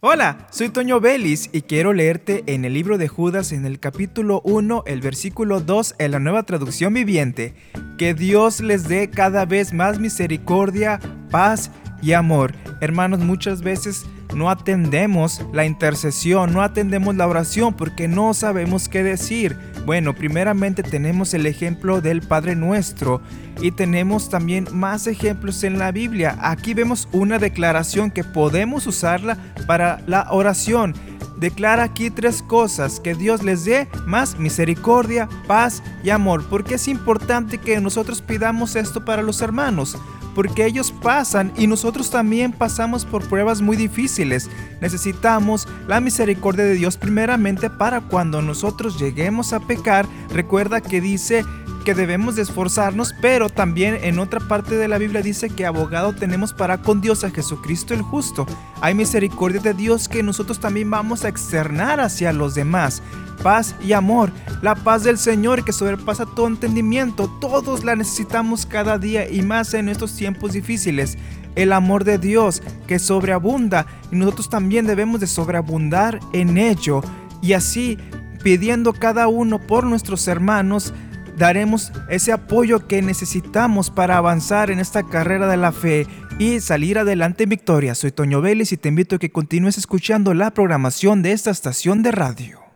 Hola, soy Toño Vélez y quiero leerte en el libro de Judas en el capítulo 1, el versículo 2 en la nueva traducción viviente. Que Dios les dé cada vez más misericordia, paz y amor. Hermanos, muchas veces no atendemos la intercesión, no atendemos la oración porque no sabemos qué decir. Bueno, primeramente tenemos el ejemplo del Padre Nuestro y tenemos también más ejemplos en la Biblia. Aquí vemos una declaración que podemos usarla para la oración. Declara aquí tres cosas, que Dios les dé más misericordia, paz y amor. Porque es importante que nosotros pidamos esto para los hermanos porque ellos pasan y nosotros también pasamos por pruebas muy difíciles. Necesitamos la misericordia de Dios primeramente para cuando nosotros lleguemos a pecar. Recuerda que dice que debemos de esforzarnos, pero también en otra parte de la Biblia dice que abogado tenemos para con Dios a Jesucristo el justo. Hay misericordia de Dios que nosotros también vamos a externar hacia los demás. Paz y amor, la paz del Señor que sobrepasa todo entendimiento, todos la necesitamos cada día y más en estos tiempos difíciles. El amor de Dios que sobreabunda y nosotros también debemos de sobreabundar en ello. Y así, pidiendo cada uno por nuestros hermanos, daremos ese apoyo que necesitamos para avanzar en esta carrera de la fe y salir adelante en victoria. Soy Toño Vélez y te invito a que continúes escuchando la programación de esta estación de radio.